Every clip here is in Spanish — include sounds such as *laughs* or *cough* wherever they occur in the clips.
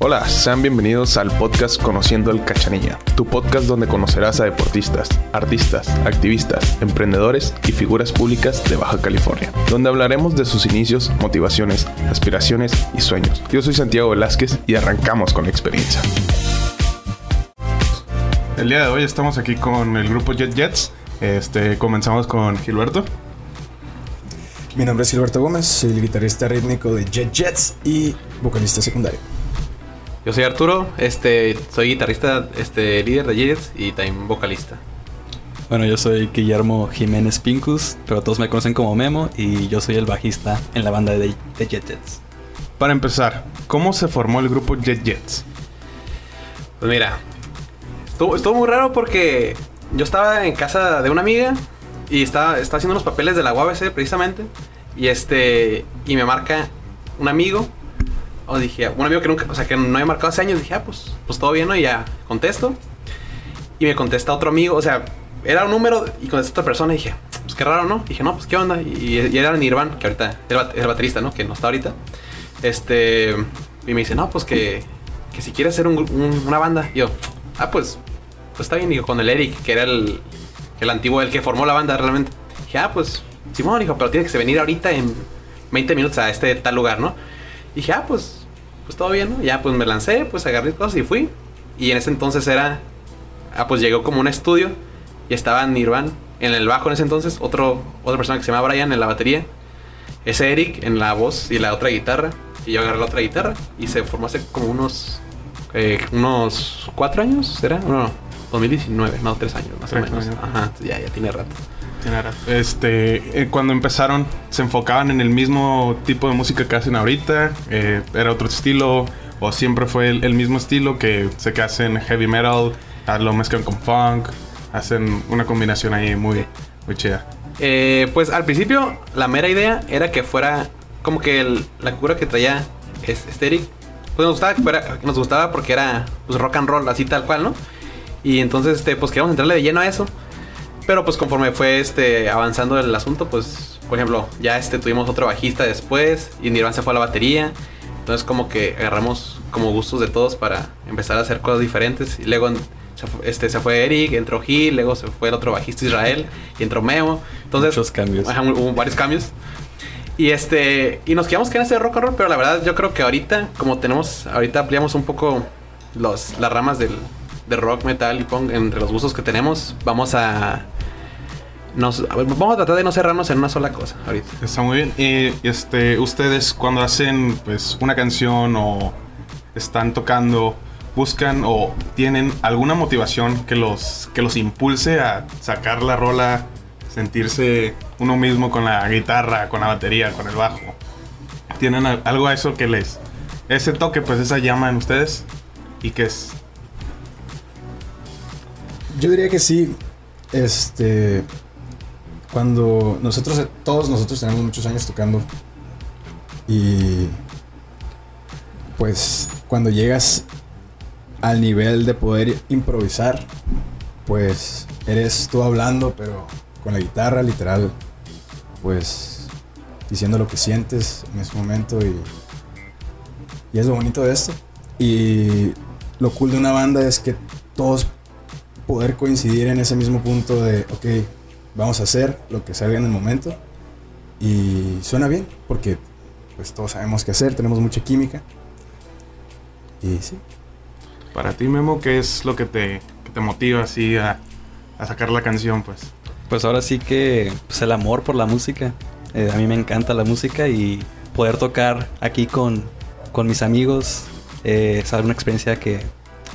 Hola, sean bienvenidos al podcast Conociendo el Cachanilla, tu podcast donde conocerás a deportistas, artistas, activistas, emprendedores y figuras públicas de Baja California, donde hablaremos de sus inicios, motivaciones, aspiraciones y sueños. Yo soy Santiago Velázquez y arrancamos con la experiencia. El día de hoy estamos aquí con el grupo Jet Jets. Este, comenzamos con Gilberto. Mi nombre es Gilberto Gómez, soy el guitarrista rítmico de Jet Jets y vocalista secundario. Yo soy Arturo, este, soy guitarrista, este, líder de Jets y también vocalista. Bueno, yo soy Guillermo Jiménez Pincus, pero todos me conocen como Memo y yo soy el bajista en la banda de, de Jet Jets. Para empezar, ¿cómo se formó el grupo Jet Jets? Pues mira, estuvo, estuvo muy raro porque yo estaba en casa de una amiga y estaba, estaba haciendo los papeles de la UABC precisamente y este y me marca un amigo o dije un amigo que nunca o sea que no había marcado hace años dije ah pues pues todo bien no y ya contesto. Y me contesta otro amigo o sea era un número y contesta otra persona y dije pues qué raro no dije no pues qué onda y, y era Nirvan que ahorita es el, baterista no que no está ahorita. Este y me dice no pues que que si quiere hacer un, un- una banda yo ah pues pues está bien digo con el Eric que era el el antiguo, el que formó la banda realmente. Dije, ah, pues, Simón, dijo, pero tiene que venir ahorita en 20 minutos a este tal lugar, ¿no? Dije, ah, pues, pues todo bien, ¿no? Ya, pues me lancé, pues agarré cosas y fui. Y en ese entonces era, ah, pues llegó como un estudio y estaba Nirvan en el bajo en ese entonces, otro, otra persona que se llama Brian en la batería, ese Eric en la voz y la otra guitarra. Y yo agarré la otra guitarra y se formó hace como unos, eh, unos cuatro años, ¿será? No, no, 2019, no, tres años más Tres o menos. años. Ajá, ya, ya tiene rato. Este, eh, cuando empezaron, ¿se enfocaban en el mismo tipo de música que hacen ahorita? Eh, ¿Era otro estilo? ¿O siempre fue el, mismo estilo que sé que hacen heavy metal, lo mezclan con funk? Hacen una combinación ahí muy, muy chida. Eh, pues al principio la mera idea era que fuera como que la cura que traía es- pues nos gustaba, nos gustaba porque era pues rock and roll así tal cual, ¿no? Y entonces este pues queríamos entrarle de lleno a eso. Pero pues conforme fue este avanzando el asunto, pues por ejemplo, ya este tuvimos otro bajista después y Nirvan se fue a la batería. Entonces como que agarramos como gustos de todos para empezar a hacer cosas diferentes y luego se fue, este, se fue Eric, entró Gil, luego se fue el otro bajista Israel y entró Memo. Entonces Muchos cambios. Hubo varios cambios. Y este y nos quedamos que en ese rock and roll, pero la verdad yo creo que ahorita como tenemos ahorita ampliamos un poco los las ramas del de rock, metal y punk entre los gustos que tenemos, vamos a nos vamos a tratar de no cerrarnos en una sola cosa ahorita. Está muy bien. Y este, ustedes cuando hacen pues una canción o están tocando, buscan o tienen alguna motivación que los, que los impulse a sacar la rola, sentirse uno mismo con la guitarra, con la batería, con el bajo. ¿Tienen al- algo a eso que les... Ese toque, pues esa llama en ustedes? ¿Y qué es? Yo diría que sí, este, cuando nosotros, todos nosotros tenemos muchos años tocando y pues cuando llegas al nivel de poder improvisar, pues eres tú hablando, pero con la guitarra literal, pues diciendo lo que sientes en ese momento y, y es lo bonito de esto. Y lo cool de una banda es que todos poder coincidir en ese mismo punto de, ok, vamos a hacer lo que salga en el momento. Y suena bien, porque pues todos sabemos qué hacer, tenemos mucha química. Y sí. Para ti, Memo, ¿qué es lo que te, que te motiva así a, a sacar la canción, pues? Pues ahora sí que pues, el amor por la música. Eh, a mí me encanta la música y poder tocar aquí con, con mis amigos eh, es una experiencia que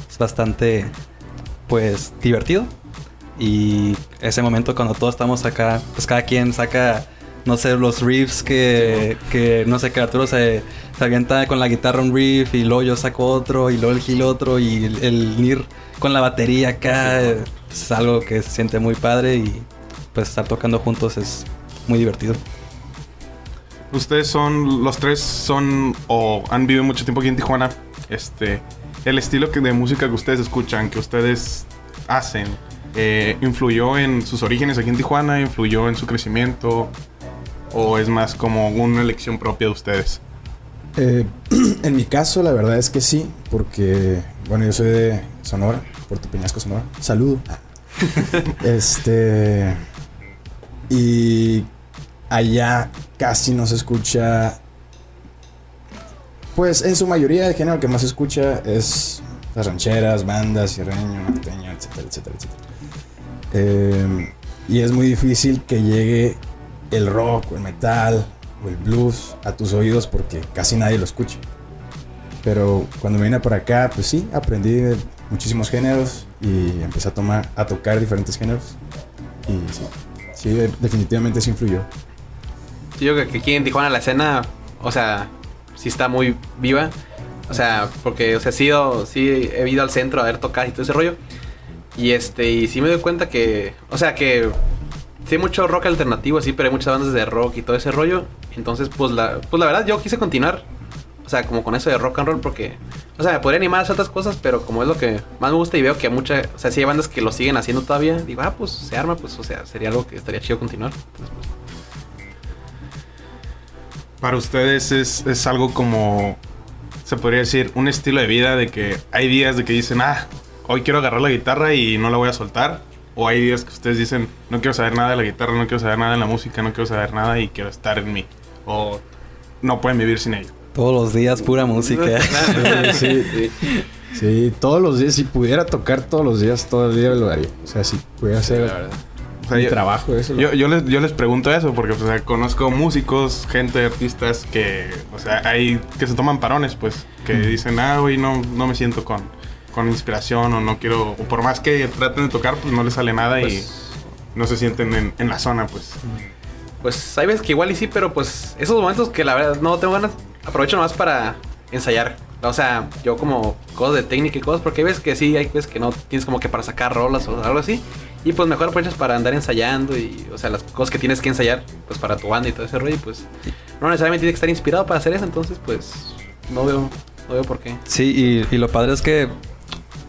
es bastante pues divertido. Y ese momento cuando todos estamos acá, pues cada quien saca, no sé, los riffs que, que no sé, que Arturo se, se avienta con la guitarra un riff y luego yo saco otro y luego el Gil otro y el, el Nir con la batería acá. Es algo que se siente muy padre y pues estar tocando juntos es muy divertido. Ustedes son, los tres son o han vivido mucho tiempo aquí en Tijuana. Este, el estilo que, de música que ustedes escuchan, que ustedes hacen, eh, influyó en sus orígenes aquí en Tijuana, influyó en su crecimiento, o es más como una elección propia de ustedes. Eh, *clears throat* en mi caso, la verdad es que sí, porque, bueno, yo soy de Sonora, Puerto Peñasco, Sonora. Saludo. *laughs* este. Y allá casi no se escucha. Pues en su mayoría el género que más se escucha es las rancheras, bandas, sierreño, norteño, etcétera, etcétera, etcétera. Eh, y es muy difícil que llegue el rock el metal o el blues a tus oídos porque casi nadie lo escucha. Pero cuando me vine por acá, pues sí, aprendí muchísimos géneros y empecé a tomar, a tocar diferentes géneros. Y sí, sí, de- definitivamente sí influyó. Yo creo que aquí en Tijuana la escena, o sea, sí está muy viva. O sea, porque, o sea, sí, sí he ido al centro a ver tocar y todo ese rollo. Y este, y sí me doy cuenta que, o sea, que sí hay mucho rock alternativo, así, pero hay muchas bandas de rock y todo ese rollo. Entonces, pues la, pues la verdad, yo quise continuar. O sea, como con eso de rock and roll, porque, o sea, me podría animar a hacer otras cosas, pero como es lo que más me gusta y veo que mucha, o sea, sí hay bandas que lo siguen haciendo todavía, digo, ah, pues se arma, pues, o sea, sería algo que estaría chido continuar. Entonces, pues, Para ustedes es, es algo como, se podría decir, un estilo de vida de que hay días de que dicen, ah, hoy quiero agarrar la guitarra y no la voy a soltar. O hay días que ustedes dicen, no quiero saber nada de la guitarra, no quiero saber nada de la música, no quiero saber nada y quiero estar en mí. O no pueden vivir sin ello. Todos los días pura música. *laughs* Sí, sí. Sí, todos los días, si pudiera tocar todos los días, todo el día lo haría. O sea, si pudiera hacer la verdad. O sea, mi yo- trabajo, eso. Yo, yo, les, yo les pregunto eso porque o sea, conozco músicos, gente, artistas que, o sea, hay que se toman parones, pues, que dicen, ah, hoy no, no me siento con, con inspiración o no quiero, o por más que traten de tocar, pues no les sale nada Pues- y no se sienten en, en la zona, pues. Pues hay veces que igual y sí, pero pues esos momentos que la verdad no tengo ganas, aprovecho nomás para ensayar. O sea, yo como cosas de técnica y cosas, porque hay veces que sí, hay veces que no tienes como que para sacar rolas o algo así. Y pues mejor aprovechas para andar ensayando y, o sea, las cosas que tienes que ensayar, pues para tu banda y todo ese rollo. Y pues no necesariamente tienes que estar inspirado para hacer eso, entonces pues no veo, no veo por qué. Sí, y, y lo padre es que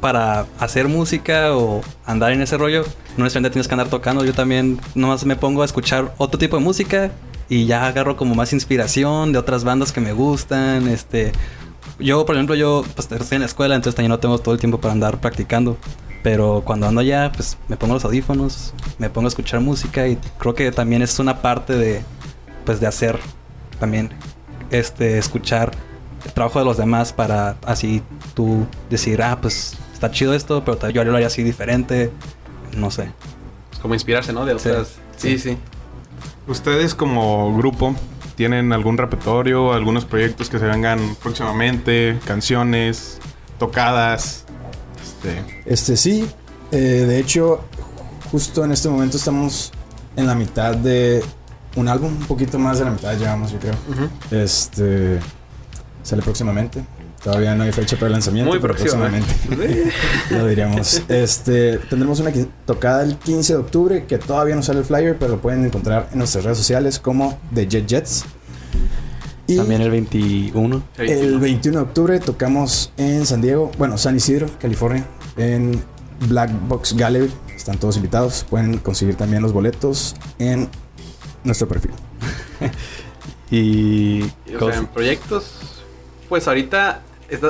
para hacer música o andar en ese rollo, no necesariamente tienes que andar tocando. Yo también nomás me pongo a escuchar otro tipo de música y ya agarro como más inspiración de otras bandas que me gustan. Este, yo, por ejemplo, yo pues, estoy en la escuela, entonces también no tengo todo el tiempo para andar practicando. Pero cuando ando allá, pues me pongo los audífonos, me pongo a escuchar música y creo que también es una parte de, pues, de hacer también, este, escuchar el trabajo de los demás para así tú decir, ah, pues está chido esto, pero tal- yo lo haría así diferente, no sé. Pues como inspirarse, ¿no? De Sí. otras. Sí, sí. Ustedes como grupo tienen algún repertorio, algunos proyectos que se vengan próximamente, canciones, tocadas, este, Este sí, eh, de hecho, justo en este momento estamos en la mitad de un álbum, un poquito más de la mitad llevamos, yo creo. Ujú. Este sale próximamente. Todavía no hay fecha para el lanzamiento. Muy pero próximamente. *laughs* lo diríamos. Este, tendremos una tocada el 15 de octubre que todavía no sale el flyer, pero lo pueden encontrar en nuestras redes sociales como The Jet Jets. Y También el 21. el 21 de octubre tocamos en San Diego, bueno, San Isidro, California, en Black Box Gallery. Están todos invitados. Pueden conseguir también los boletos en nuestro perfil. *laughs* Y... Y, O sea, en proyectos, pues ahorita,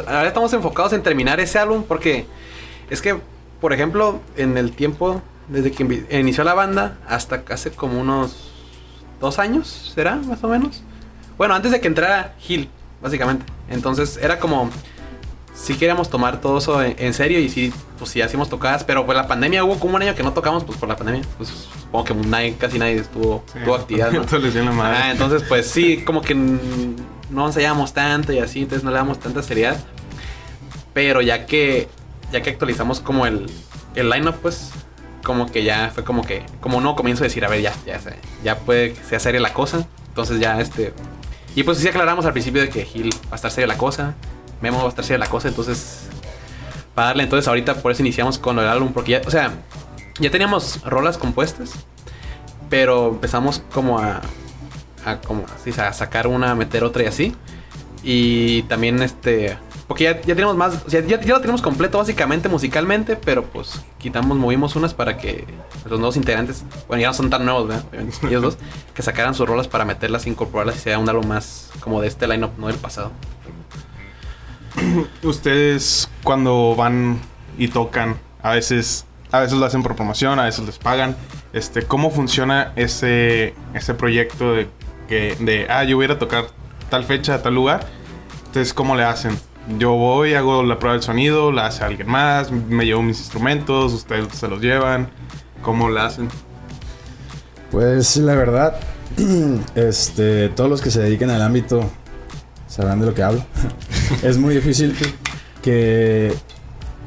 ahora estamos enfocados en terminar ese álbum porque es que, por ejemplo, en el tiempo, desde que inició la banda hasta hace como unos dos años, ¿será? Más o menos. Bueno, antes de que entrara Gil, básicamente. Entonces era como, si queríamos tomar todo eso en, en serio y sí, pues sí hacíamos tocadas, pero pues la pandemia hubo como un año que no tocamos, pues por la pandemia. Pues supongo que nadie, casi nadie estuvo, sí, tuvo actividad, *laughs* ¿no? Ah, entonces pues sí, como que no ensayábamos tanto y así, entonces no le damos tanta seriedad. Pero ya que ya que actualizamos como el, el lineup, pues como que ya fue como que como nuevo comienzo de decir, a ver, ya ya ya puede que sea seria la cosa. Entonces ya este y pues sí aclaramos al principio de que Gil va a estar seria la cosa, Memo va a estar seria la cosa, entonces para darle entonces ahorita por eso iniciamos con el álbum porque ya, o sea, ya teníamos rolas compuestas, pero empezamos como a a como así, sacar una, a meter otra y así. Y también este Porque ya, ya tenemos más, ya, ya lo tenemos completo básicamente musicalmente, pero pues quitamos, movimos unas para que los nuevos integrantes, bueno, ya no son tan nuevos, ¿verdad? *laughs* Ellos dos, que sacaran sus rolas para meterlas, incorporarlas y sea un álbum más como de este line-up, no del pasado. *clears throat* Ustedes cuando van y tocan, a veces, a veces lo hacen por promoción, a veces les pagan. Este, ¿cómo funciona ese, ese proyecto de de ah, yo voy a a tocar tal fecha, tal lugar? Entonces, ¿cómo le hacen? Yo voy, hago la prueba del sonido, la hace alguien más, me llevo mis instrumentos, ustedes se los llevan. ¿Cómo la hacen? Pues la verdad, *clears throat* este, todos los que se dediquen al ámbito sabrán de lo que hablo. *laughs* es muy difícil que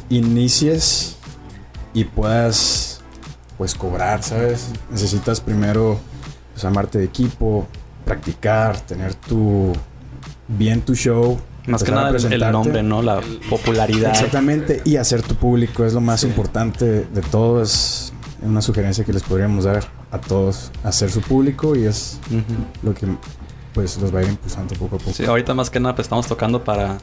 inicies y puedas pues cobrar, ¿sabes? Necesitas primero pues, armarte de equipo, practicar, tener tu bien tu show. Más que nada el- nombre, ¿no? La popularidad. Exactamente, y hacer tu público es lo más importante de todo. Es una sugerencia que les podríamos dar a todos, hacer su público y es lo que pues los va a ir impulsando poco a poco. Sí, ahorita más que nada pues estamos tocando para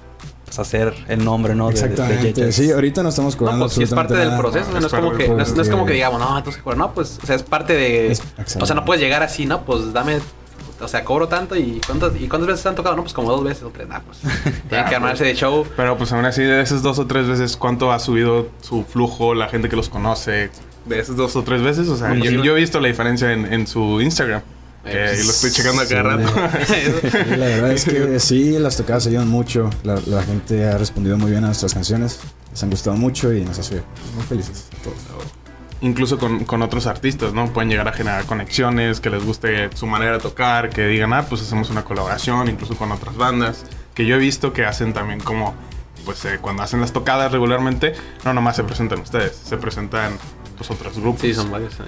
pues, hacer el nombre, ¿no? De- de- de Exactamente. Yeyes. sí, ahorita no estamos No, cobrando pues sí es parte del proceso, no es como que, no es, no es como que digamos, no, entonces, no, pues, o sea, es parte de, Es- o sea, no puedes llegar así, ¿no? Pues dame, o sea, cobro tanto y cuántas, y cuántas veces han tocado, no, pues como dos veces o tres, nah, pues, tienen que armarse de show. *laughs* Pero pues aún así, de esas dos o tres veces, ¿cuánto ha subido su flujo, la gente que los conoce? De esas dos o tres veces, o sea, Bueno, yo, sí. yo he visto la diferencia en, en su Instagram. Eh, que pues, lo estoy checando a cada sí. rato. *laughs* Sí, la verdad es que *laughs* sí, las tocadas ayudan mucho. La, la gente ha respondido muy bien a nuestras canciones. Les han gustado mucho y nos hace muy felices a todos. Incluso con, con otros artistas, ¿no? Pueden llegar a generar conexiones, que les guste su manera de tocar, que digan, ah, pues hacemos una colaboración, incluso con otras bandas. Que yo he visto que hacen también como, pues eh, cuando hacen las tocadas regularmente, no nomás se presentan ustedes, se presentan pues otros grupos. Sí, son varios. eh.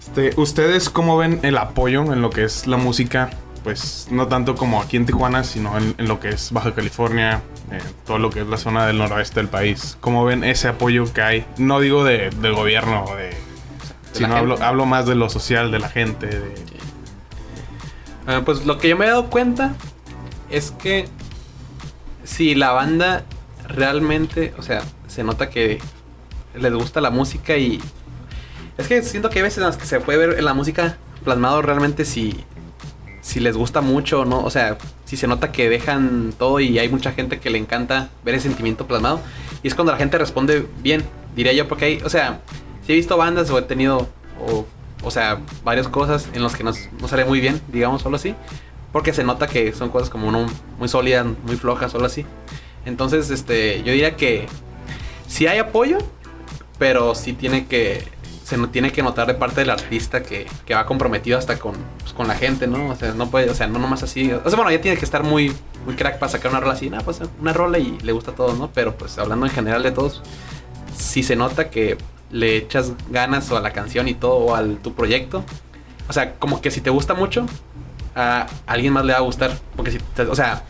Este, ¿Ustedes cómo ven el apoyo en lo que es la música? Pues no tanto como aquí en Tijuana, sino en, en lo que es Baja California, eh, todo lo que es la zona del noroeste del país. ¿Cómo ven ese apoyo que hay? No digo de, del gobierno, de, sino hablo, hablo más de lo social, de la gente. De, Ah, pues lo que yo me he dado cuenta es que si la banda realmente, o sea, se nota que les gusta la música y es que siento que hay veces en las que se puede ver en la música plasmado realmente si si les gusta mucho no, o sea, si se nota que dejan todo y hay mucha gente que le encanta ver ese sentimiento plasmado y es cuando la gente responde bien, diría yo, porque hay, o sea, si he visto bandas o he tenido o, o sea, varias cosas en las que no, no sale muy bien, digamos, solo así, porque se nota que son cosas como no, muy sólidas, muy flojas, solo así. Entonces, este, yo diría que sí hay apoyo, pero sí tiene que se tiene que notar de parte del artista que, que va comprometido hasta con, pues, con la gente, ¿no? O sea, no puede, o sea, no nomás así. O sea, bueno, ya tiene que estar muy, muy crack para sacar una rola así, nada, pues una rola y le gusta a todos, ¿no? Pero pues hablando en general de todos, sí se nota que le echas ganas o a la canción y todo, o al tu proyecto. O sea, como que si te gusta mucho, a alguien más le va a gustar. Porque si, o sea,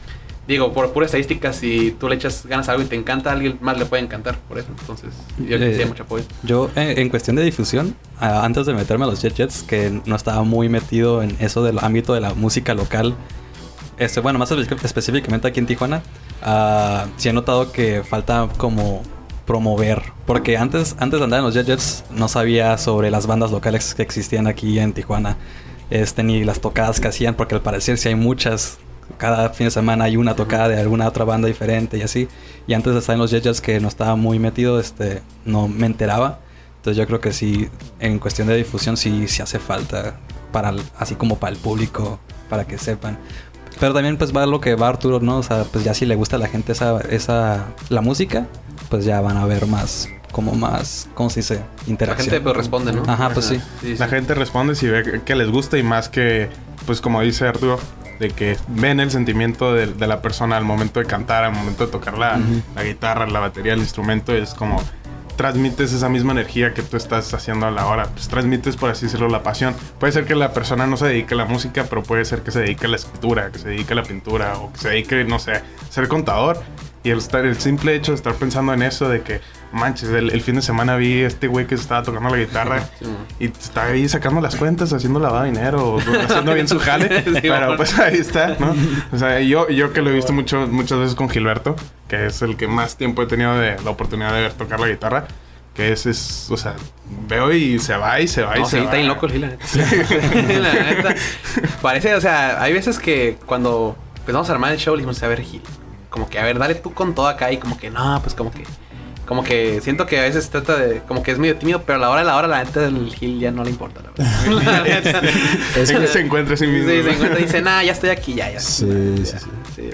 digo, por pura estadística, si tú le echas ganas a algo y te encanta, a alguien más le puede encantar por eso. Entonces, yo que sí hay Eh, mucho apoyo. Yo, en, en cuestión de difusión, antes de meterme a los Jet Jets, que no estaba muy metido en eso del ámbito de la música local, este, bueno, más espe- específicamente aquí en Tijuana, ah, sí he notado que falta como promover. Porque antes, antes de andar en los Jet Jets, no sabía sobre las bandas locales que existían aquí en Tijuana. Este, ni las tocadas que hacían, porque al parecer sí hay muchas. Cada fin de semana hay una tocada de alguna otra banda diferente y así. Y antes de estar en los Jet Jets, que no estaba muy metido, este, no me enteraba. Entonces yo creo que sí, en cuestión de difusión, sí, sí hace falta, para el- así como para el público, para que sepan. Pero también pues va lo que va Arturo, ¿no? O sea, pues ya si le gusta a la gente esa, esa, la música, pues ya van a ver más, como más, ¿cómo se dice? La Interacción. gente pues responde, ¿no? Ajá, pues sí. La gente responde si ve que- que les gusta y más que, pues como dice Arturo, de que ven el sentimiento de, de la persona al momento de cantar, al momento de tocar la, guitarra, la batería, el instrumento, es como transmites esa misma energía que tú estás haciendo a la hora. Pues transmites, por así decirlo, la pasión. Puede ser que la persona no se dedique a la música, pero puede ser que se dedique a la escritura, que se dedique a la pintura o que se dedique, no sé, a ser contador. Y el, estar- el simple hecho de estar pensando en eso, de que, manches, el, el fin de semana vi a este güey que estaba tocando la guitarra *laughs* Sí, y está ahí sacando las cuentas, haciendo lavado de dinero, *laughs* haciendo bien su jale. Sí, pero pues ahí está, ¿no? O sea, yo, yo que lo he visto mucho, muchas veces con Gilberto, que es el que más tiempo he tenido de la oportunidad de ver tocar la guitarra, que es, es o sea, veo y se va y se va y se sí, va. está bien loco el Gil, la neta. *laughs* La neta. Parece, o sea, hay veces que cuando empezamos a armar el show, le dijimos, a ver, Gil, como que, a ver, dale tú con todo acá y como que, no, pues como que, como que siento que a veces se trata de, como que es medio tímido, pero a la hora de la hora, la neta del Gil ya no le importa, la verdad. *laughs* *laughs* Es que- se encuentra a sí mismo. Sí, se encuentra y dice, nah, ya estoy aquí, ya, ya. Sí, sí. sí.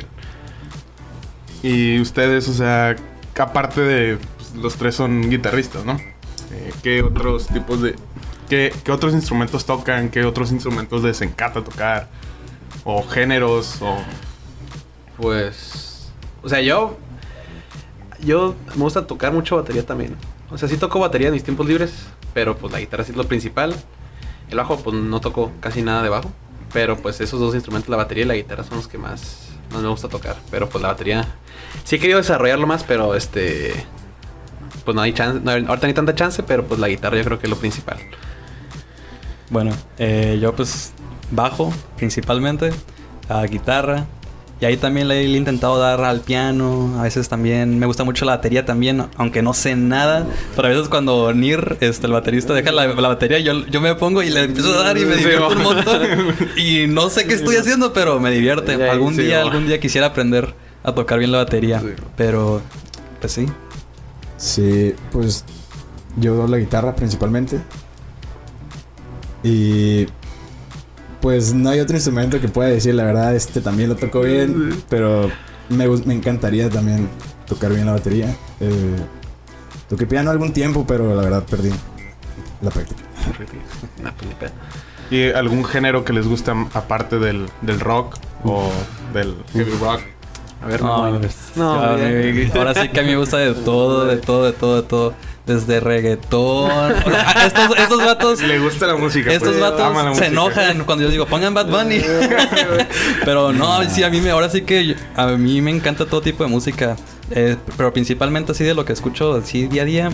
Y ustedes, o sea, aparte de pues, los tres son guitarristas, ¿no? Eh, ¿Qué otros tipos de... Qué, qué otros instrumentos tocan? ¿Qué otros instrumentos les encanta tocar? ¿O géneros? ¿O Pues. O sea, yo. Yo me gusta tocar mucho batería también. O sea, sí toco batería en mis tiempos libres. Pero pues la guitarra sí es lo principal. El bajo, pues no toco casi nada de bajo. Pero pues esos dos instrumentos, la batería y la guitarra, son los que más, me gusta tocar. Pero pues la batería. Sí he querido desarrollarlo más, pero este. Pues no hay chance. No, ahorita no hay tanta chance, pero pues la guitarra yo creo que es lo principal. Bueno, eh, yo pues bajo principalmente, a guitarra. Y ahí también le he intentado dar al piano. A veces también me gusta mucho la batería también, aunque no sé nada. Pero a veces cuando Nir, este, el baterista, deja la, la batería, yo, yo me pongo y le empiezo a dar y me divierto un mo. montón. Y no sé qué estoy haciendo, pero me divierte. Algún día, algún día quisiera aprender a tocar bien la batería. Pero, pues sí. Sí, pues yo la guitarra principalmente. Y pues no hay otro instrumento que pueda decir, la verdad, este también lo toco bien, pero me, me encantaría también tocar bien la batería. Eh, toqué piano algún tiempo, pero la verdad perdí la práctica. ¿Y algún género que les gusta aparte del, del rock o del heavy rock? A ver, No, no. No, ahora sí que a mí me gusta de todo, de todo, de todo, de todo. Desde reggaetón. *laughs* Estos, estos vatos. Le gusta la música. Estos pues, la vatos se música. enojan cuando yo digo, pongan Bad Bunny. *laughs* pero no, sí, a mí me, ahora sí que yo- a mí me encanta todo tipo de música. Eh, pero principalmente así de lo que escucho así día a día.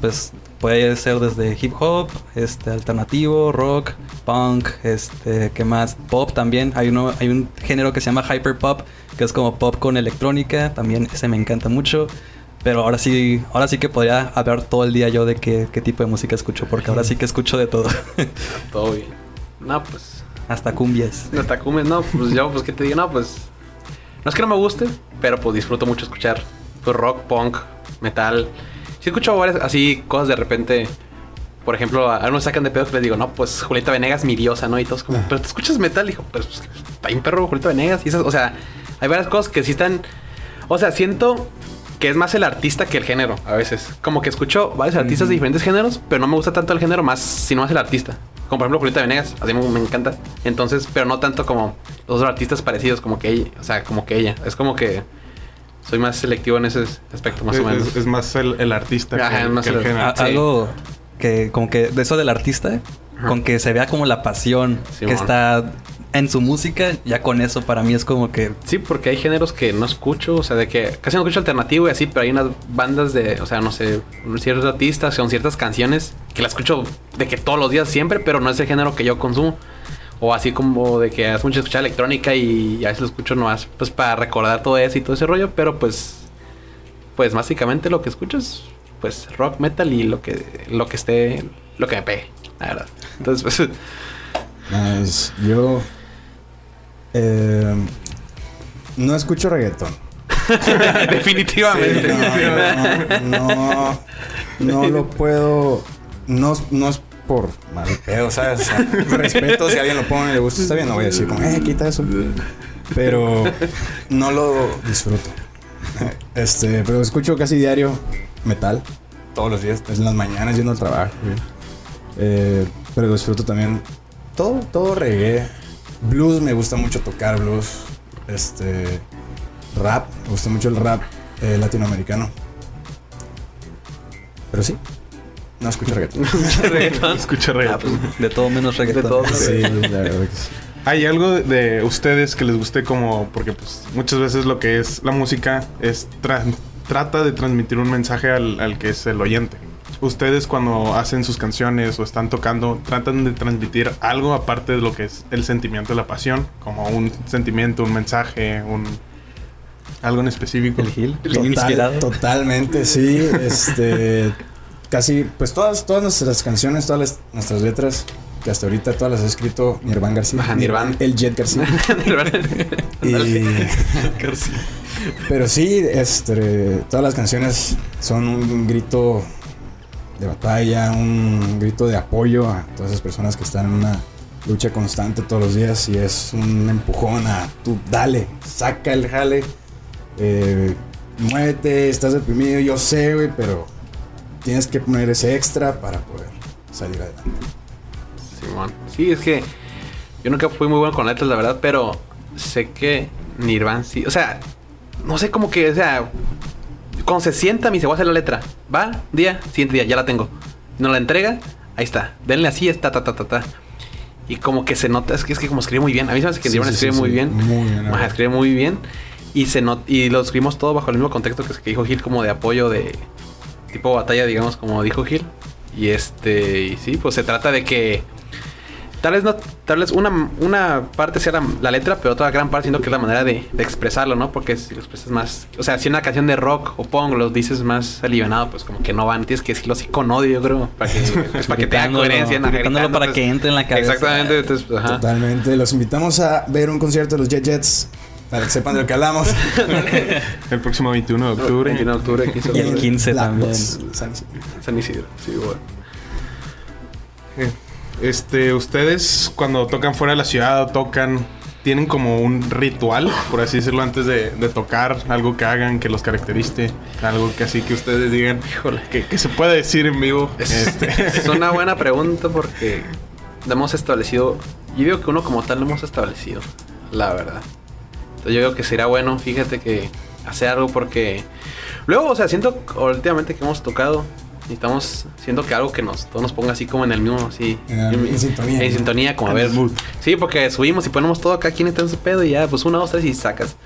Pues puede ser desde hip hop, este, alternativo, rock, punk, este, ¿qué más? Pop también. Hay uno, hay un género que se llama hyper pop, que es como pop con electrónica. También ese me encanta mucho. Pero ahora sí, ahora sí que podría hablar todo el día yo de qué, qué tipo de música escucho, porque ahora sí que escucho de todo. *laughs* Todo bien. No, pues. Hasta cumbias. Hasta cumbres, no, pues yo, pues, ¿qué te digo? No, pues. No es que no me guste, pero pues disfruto mucho escuchar pues, rock, punk, metal. Sí, escucho varias, así cosas de repente. Por ejemplo, a algunos sacan de pedo que les digo, no, pues Julieta Venegas, mi diosa, ¿no? Y todos como, pero tú escuchas metal, dijo, pues, pues está bien perro Julieta Venegas. Y esas, o sea, hay varias cosas que sí están. O sea, siento que es más el artista que el género, a veces. Como que escucho varios artistas de diferentes géneros, pero no me gusta tanto el género más, sino más el artista. Como por ejemplo Julieta Venegas, así me, me encanta. Entonces, pero no tanto como los otros artistas parecidos, como que ella, o sea, como que ella. Es como que soy más selectivo en ese aspecto, más Es, o menos. es- es más el, el artista Ajá, que, es más que el el- género. A- Sí. Algo que como que de eso del artista, Ajá. con que se vea como la pasión Sí, que está en su música, ya con eso para mí es como que Sí, porque hay géneros que no escucho, o sea, de que casi no escucho alternativo y así, pero hay unas bandas de, o sea, no sé, ciertos artistas, son ciertas canciones que las escucho de que todos los días siempre, pero no es el género que yo consumo. O así como de que hace mucho escuchar electrónica y a veces lo escucho nomás, pues para recordar todo eso y todo ese rollo, pero pues, pues básicamente lo que escucho es, pues, rock, metal y lo que, lo que esté, lo que me pegue, la verdad. Entonces, pues, *laughs* Nice. Yo eh, no escucho reggaetón. *laughs* definitivamente. Sí, no, no, no lo puedo. No, no es por mal pedo, ¿sabes? O sea, respeto si a alguien lo pone y le gusta, está bien. No voy a decir como, eh, quita eso. Pero no lo disfruto. Este, pero escucho casi diario metal. Todos los días, en las mañanas yendo al trabajo. Eh, pero disfruto también todo, todo reggae. Blues, me gusta mucho tocar blues. Este, rap, me gusta mucho el rap eh, latinoamericano. Pero sí, no escucho *laughs* reggaetón. Reggaetón. *laughs* Escucha reggaetón. Ah, pues, de todo menos reggaetón. todo. Sí, la verdad que sí. ¿Hay algo de- de ustedes que les guste como, porque pues muchas veces lo que es la música es tra- trata de transmitir un mensaje al, al que es el oyente? Ustedes cuando hacen sus canciones o están tocando, tratan de transmitir algo aparte de lo que es el sentimiento de la pasión, como un sentimiento, un mensaje, un algo en específico. El Gil, Total- inspirado. Totalmente, sí. *laughs* Este, casi, pues todas, todas nuestras canciones, todas las- nuestras letras, que hasta ahorita todas las ha escrito Nirvan García. Ajá, Nirvan. El Jet García. *laughs* y, *laughs* pero sí, este, todas las canciones son un grito de batalla, un grito de apoyo a todas esas personas que están en una lucha constante todos los días y es un empujón a tú dale, saca el jale, eh, muévete, estás deprimido, yo sé, güey, pero tienes que poner ese extra para poder salir adelante. Simón. Sí, es que yo nunca fui muy bueno con letras, la verdad, pero sé que Nirvan sí. O sea, no sé cómo que, o sea, cuando se sienta, me dice, voy a hacer la letra. Va, día, siguiente día, ya la tengo. No la entrega, ahí está. Denle así, está, ta, ta, ta, ta. Y como que se nota, es que, es que como escribe muy bien. A mí se me hace que Sí, sí, escribe sí, muy bien. Muy bien, verdad. escribe muy bien. Y se not y lo escribimos todo bajo el mismo contexto que, que dijo Gil, como de apoyo de tipo batalla, digamos, como dijo Gil. Y este, y sí, pues se trata de que tal vez no, tal vez una, una parte sea la, la letra, pero otra gran parte siento que es la manera de, de expresarlo, ¿no? Porque si lo expresas más, o sea, si una canción de rock o punk lo dices más alivianado, pues como que no van, tienes que decirlo así con odio, yo creo, para que, pues, para que tenga coherencia, ¿no? gritándolo para que entre en la cabeza. Exactamente, entonces, pues, ajá. Totalmente, los invitamos a ver un concierto de los Jet Jets para que sepan de lo que hablamos. *laughs* El próximo 21 de octubre. 21 de octubre, 15 de Y el octubre. 15 La- también. los- San Isidro. San Isidro, sí, bueno. Este, ustedes cuando tocan fuera de la ciudad o tocan, tienen como un ritual, por así decirlo, antes de, de tocar, algo que hagan que los caracterice, algo que así que ustedes digan, Híjole. que, que se puede decir en vivo. Es, Este, es *laughs* una buena pregunta porque lo hemos establecido. Yo digo que uno como tal lo hemos establecido, la verdad. Entonces yo digo que sería bueno, fíjate que hacer algo porque luego, o sea, siento últimamente que hemos tocado y estamos siento que algo que nos todos nos ponga así como en el mismo, así En sintonía, en ¿no? sintonía, como a ver. mood. Sí, porque subimos y ponemos todo acá, quien está en su pedo y ya, pues una, dos, tres y sacas.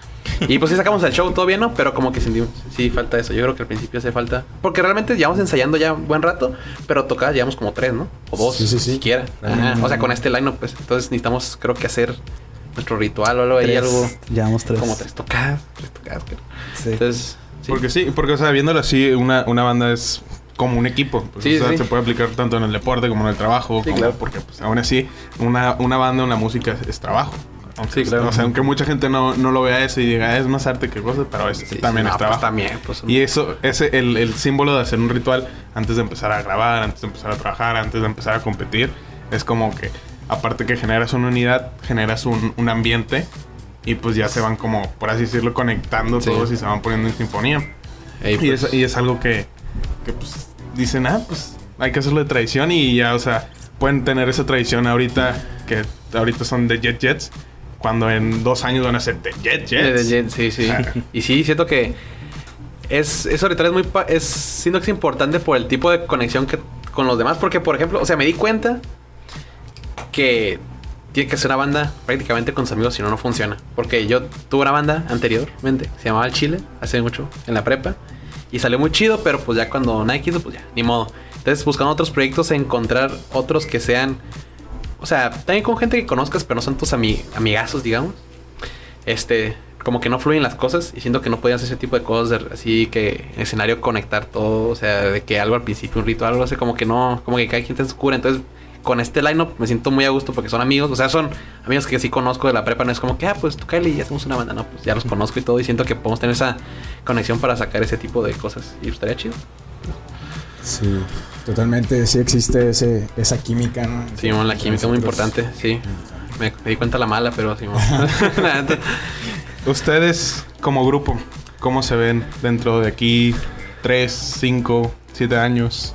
Y pues sí sacamos el show todo bien, ¿no? Pero como que sentimos, sí falta eso. Yo creo que al principio hace falta. Porque realmente llevamos ensayando ya un buen rato, pero tocadas llevamos como tres, ¿no? O dos, Sí, sí, sí. siquiera. Ajá. O sea, con este line pues entonces necesitamos, creo que hacer nuestro ritual o algo ahí, algo Llevamos tres. como tres tocadas, tres tocadas. creo. Sí. Entonces, sí. Porque sí, porque o sea, viéndolo así, una, una banda es como un equipo. Pues, Sí, o sea, sí. se puede aplicar tanto en el deporte como en el trabajo. Sí, como- claro. Porque pues, aún así, una, una banda, una música es, es trabajo. Aunque, Sí, claro. O sea, aunque mucha gente no, no lo vea eso y diga, "Ah, es más arte que cosas, pero es, Sí, también sí, es no, trabajo. Pues también, pues. Y eso, ese el, el símbolo de hacer un ritual antes de empezar a grabar, antes de empezar a trabajar, antes de empezar a competir, es como que, aparte que generas una unidad, generas un, un ambiente y pues ya se van como, por así decirlo, conectando todos y se van poniendo en sinfonía. Ey, Y pues, es, y es algo que, que pues dicen, ah, pues hay que hacerlo de tradición y ya, o sea, pueden tener esa tradición ahorita, que ahorita son de Jet Jets, cuando en dos años van a ser de Jet de- de Jets. Jet, sí, sí. *laughs* Y sí, siento que es, eso ritual es muy... Es, siento que es importante por el tipo de conexión que con los demás. Porque, por ejemplo, o sea, me di cuenta que tiene que ser una banda prácticamente con sus amigos, si no, no funciona. Porque yo tuve una banda anteriormente, se llamaba El Chile, hace mucho, en la prepa. Y salió muy chido, pero pues ya cuando nadie quiso, pues ya, ni modo. Entonces, buscando otros proyectos, encontrar otros que sean... O sea, también con gente que conozcas, pero no son tus ami- amigazos, digamos. Este, como que no fluyen las cosas y siento que no podían hacer ese tipo de cosas así que en escenario conectar todo, o sea, de que algo al principio, un ritual, algo así como que no, como que cada quien está en su cura. Entonces, con este line-up me siento muy a gusto porque son amigos, o sea, son amigos que sí conozco de la prepa, no es como que, ah, pues tú Kylie y hacemos una banda, no, pues ya los conozco y todo y siento que podemos tener esa conexión para sacar ese tipo de cosas y estaría chido. Sí, totalmente, sí existe ese, esa química, ¿no? Sí, la química es muy importante, sí. Me, me di cuenta la mala, pero sí. La *laughs* neta. Ustedes, como grupo, ¿cómo se ven dentro de aquí 3, 5, 7 años?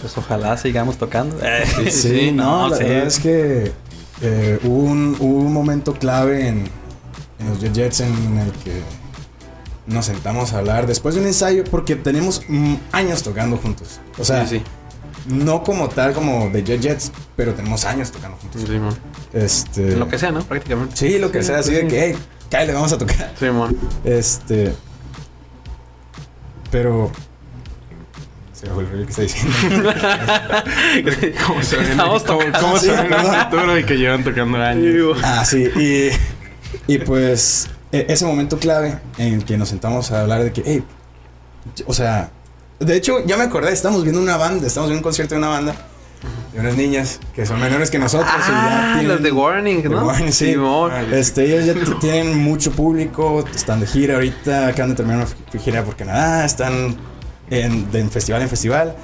Pues ojalá sigamos tocando. Sí, *laughs* Sí, no, la sí. verdad es que eh, hubo, un, hubo un momento clave en, en los Jet Jets en el que nos sentamos a hablar después de un ensayo porque tenemos mm, años tocando juntos. O sea, sí, sí. no como tal como de Jet Jets, pero tenemos años tocando juntos. Sí, man. Este. Lo que sea, ¿no? Prácticamente. Sí, lo que sea, así de que, hey, cállate, vamos a tocar. Sí. Este. Pero. Se me fue el rollo que está diciendo. *laughs* ¿Cómo se ven, Estamos cómo- tocando. cómo se Ah, Sí, ven y que llevan tocando años? Ah, sí, y, y pues e- ese momento clave en el que nos sentamos a hablar de que, hey, o sea, de hecho ya me acordé, estamos viendo una banda, estamos viendo un concierto de una banda de unas niñas que son menores que nosotros. y ya Ah, tienen- los de Warning, The ¿no? Warning, sí. Simón. Este, ellos ya tienen mucho público, están de gira ahorita, acaban de terminar una gira por Canadá, están en, de festival en festival.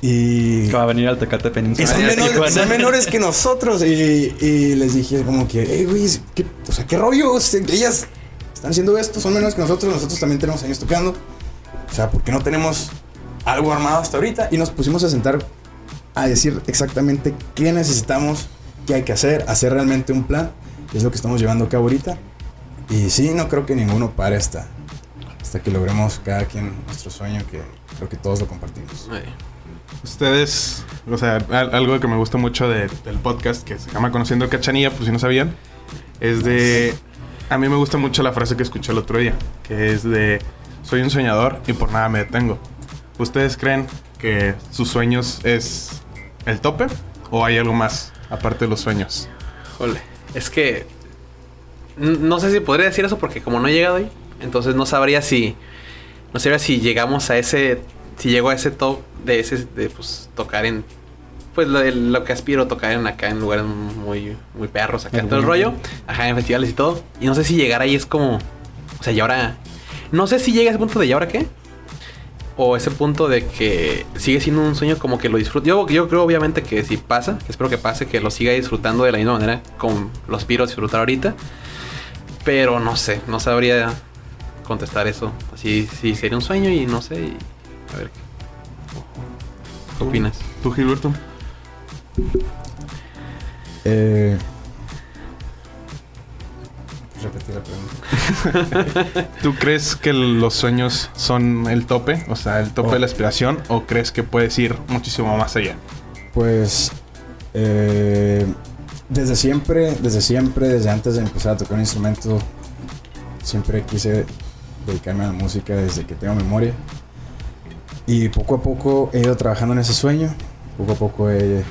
Y Que va a venir al Tecate y Península. son, menores, son menores que nosotros. Y, y les dije como que, hey, güey, ¿qué, o sea, ¿qué rollo? Ellas están haciendo esto, son menores que nosotros, nosotros también tenemos años tocando. O sea, ¿por qué no tenemos algo armado hasta ahorita? Y nos pusimos a sentar a decir exactamente qué necesitamos, qué hay que hacer, hacer realmente un plan. Es lo que estamos llevando a cabo ahorita. Y sí, no creo que ninguno pare hasta, hasta que logremos cada quien nuestro sueño, que creo que todos lo compartimos. Ustedes, o sea, al- algo que me gusta mucho de- del podcast que se llama Conociendo Cachanilla, pues si no sabían, es de. A mí me gusta mucho la frase que escuché el otro día, que es de: Soy un soñador y por nada me detengo. ¿Ustedes creen que sus sueños es el tope o hay algo más aparte de los sueños? Jole. Es que. No sé si podría decir eso porque como no he llegado ahí, entonces no sabría si. No sabría si llegamos a ese. Si llego a ese top de ese. De pues tocar en. Pues lo, lo que aspiro a tocar en acá en lugares muy, muy perros, acá El todo el rollo. Ajá, en festivales y todo. Y no sé si llegar ahí es como. O sea, y ahora. No sé si llega a ese punto de ¿y ahora qué? O ese punto de que sigue siendo un sueño como que lo disfruto. Yo, yo creo obviamente que si pasa, que espero que pase, que lo siga disfrutando de la misma manera con los piros disfrutar ahorita. Pero no sé, no sabría contestar eso. Así, sí, sería un sueño y no sé. y- a ver. ¿Qué opinas? ¿Tú, Gilberto? Eh, repetir la pregunta. *laughs* ¿Tú crees que los sueños son el tope? O sea, el tope Oh. de la aspiración o crees que puedes ir muchísimo más allá? Pues eh, desde siempre, desde siempre, desde antes de empezar a tocar un instrumento, siempre quise dedicarme a la música desde que tengo memoria. Y poco a poco he ido trabajando en ese sueño. Poco a poco he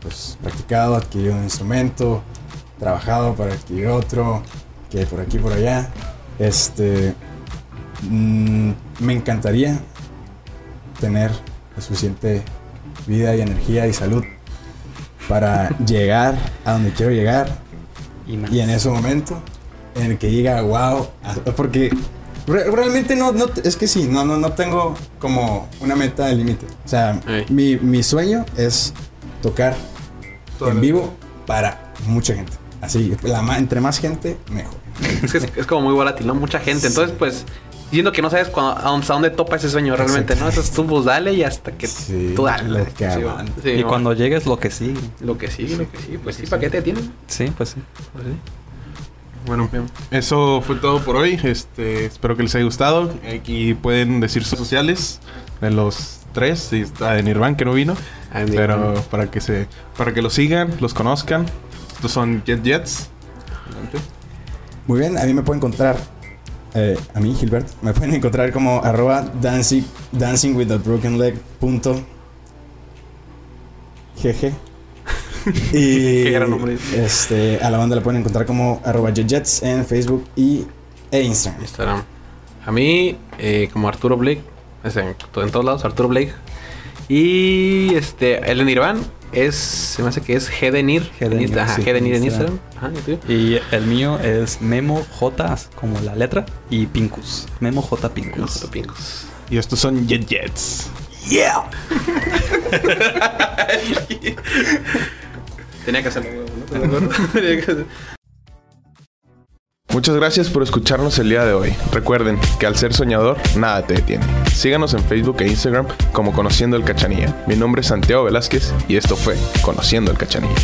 pues, practicado, adquirido un instrumento, trabajado para adquirir otro, que por aquí por allá. Este, mm, me encantaría tener la suficiente vida y energía y salud para llegar a donde quiero llegar Y en ese momento en el que diga wow porque re- realmente no, no es que sí no no no tengo como una meta de límite o sea mi, mi sueño es tocar en vivo para mucha gente así la entre más gente mejor Es que es, es como muy volátil, ¿no? Mucha gente. Entonces, pues, siento que no sabes cuándo- a dónde, hasta dónde topa ese sueño realmente, ¿no? Entonces tú pues dale y hasta que Sí, tú dale. lo que Sí, aguante. sí, y bueno. cuando llegues, lo que sigue. Lo que sí, lo que sí. Pues sí, ¿para qué te tienen? Sí, pues sí. Pues sí. Bueno, eso fue todo por hoy. Este, espero que les haya gustado. Aquí pueden decir sus sociales de los tres. Y está de Nirvan que no vino. Ah. Pero para que se, para que los sigan, los conozcan. Estos son Jet Jets. Adelante. Muy bien, a mí me pueden encontrar, eh, a mí Gilbert, me pueden encontrar como arroba dancing, dancing with the broken leg punto. *laughs* Y Qué gran nombre. este, a la banda la pueden encontrar como arroba jetjets en Facebook y, e Instagram. Instagram. A mí, eh, como Arturo Blake, es en, to- en todos lados, Arturo Blake. Y este, el de Nirvan es, se me hace que es G de Nir. G de en Nir, Insta- ajá, sí, G de Nir en Instagram. Instagram. Ajá, ¿y? Y el mío es Memo J, como la letra, y Pincus. Memo J Pincus. Y estos son Jet Jets. *laughs* *laughs* Tenía que hacerlo, ¿no? *laughs* *laughs* Muchas gracias por escucharnos el día de hoy. Recuerden que al ser soñador, nada te detiene. Síganos en Facebook e Instagram como Conociendo el Cachanilla. Mi nombre es Santiago Velázquez y esto fue Conociendo el Cachanilla.